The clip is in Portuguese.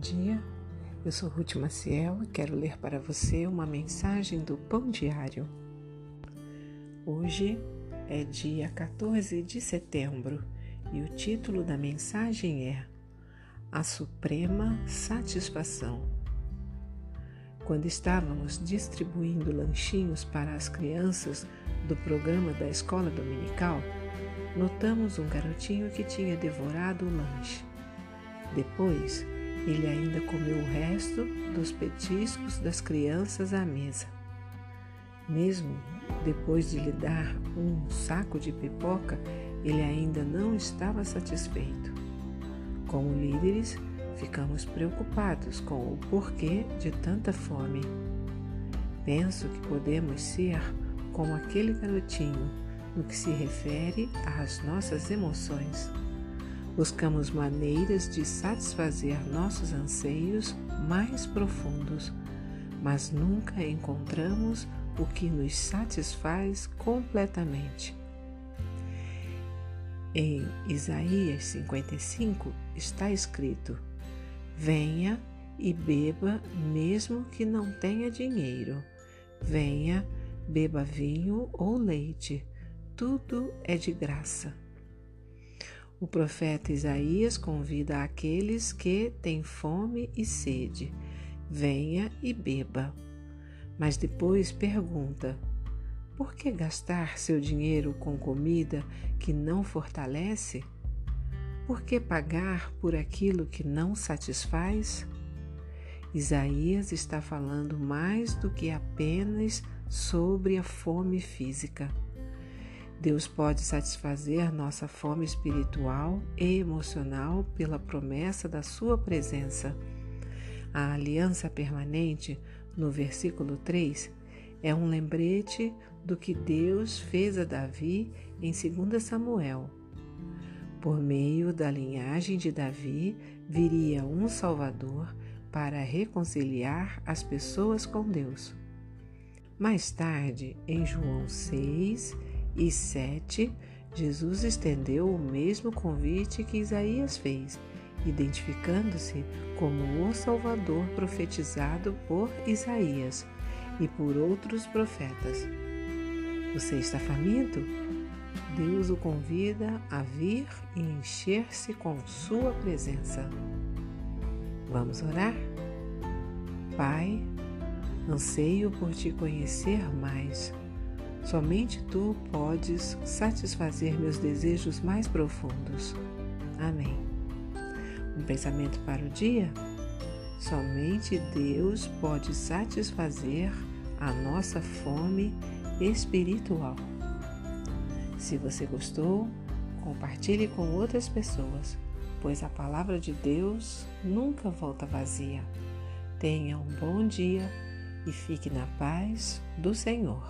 dia. Eu sou Ruth Maciel e quero ler para você uma mensagem do Pão Diário. Hoje é dia 14 de setembro e o título da mensagem é A Suprema Satisfação. Quando estávamos distribuindo lanchinhos para as crianças do programa da escola dominical, notamos um garotinho que tinha devorado o lanche. Depois, ele ainda comeu o resto dos petiscos das crianças à mesa. Mesmo depois de lhe dar um saco de pipoca, ele ainda não estava satisfeito. Como líderes, ficamos preocupados com o porquê de tanta fome. Penso que podemos ser como aquele garotinho no que se refere às nossas emoções. Buscamos maneiras de satisfazer nossos anseios mais profundos, mas nunca encontramos o que nos satisfaz completamente. Em Isaías 55 está escrito: Venha e beba, mesmo que não tenha dinheiro. Venha, beba vinho ou leite, tudo é de graça. O profeta Isaías convida aqueles que têm fome e sede: venha e beba. Mas depois pergunta: por que gastar seu dinheiro com comida que não fortalece? Por que pagar por aquilo que não satisfaz? Isaías está falando mais do que apenas sobre a fome física. Deus pode satisfazer nossa fome espiritual e emocional pela promessa da Sua presença. A aliança permanente, no versículo 3, é um lembrete do que Deus fez a Davi em 2 Samuel. Por meio da linhagem de Davi viria um Salvador para reconciliar as pessoas com Deus. Mais tarde, em João 6, e 7, Jesus estendeu o mesmo convite que Isaías fez, identificando-se como o Salvador profetizado por Isaías e por outros profetas. Você está faminto? Deus o convida a vir e encher-se com Sua presença. Vamos orar? Pai, anseio por te conhecer mais Somente tu podes satisfazer meus desejos mais profundos. Amém. Um pensamento para o dia? Somente Deus pode satisfazer a nossa fome espiritual. Se você gostou, compartilhe com outras pessoas, pois a palavra de Deus nunca volta vazia. Tenha um bom dia e fique na paz do Senhor.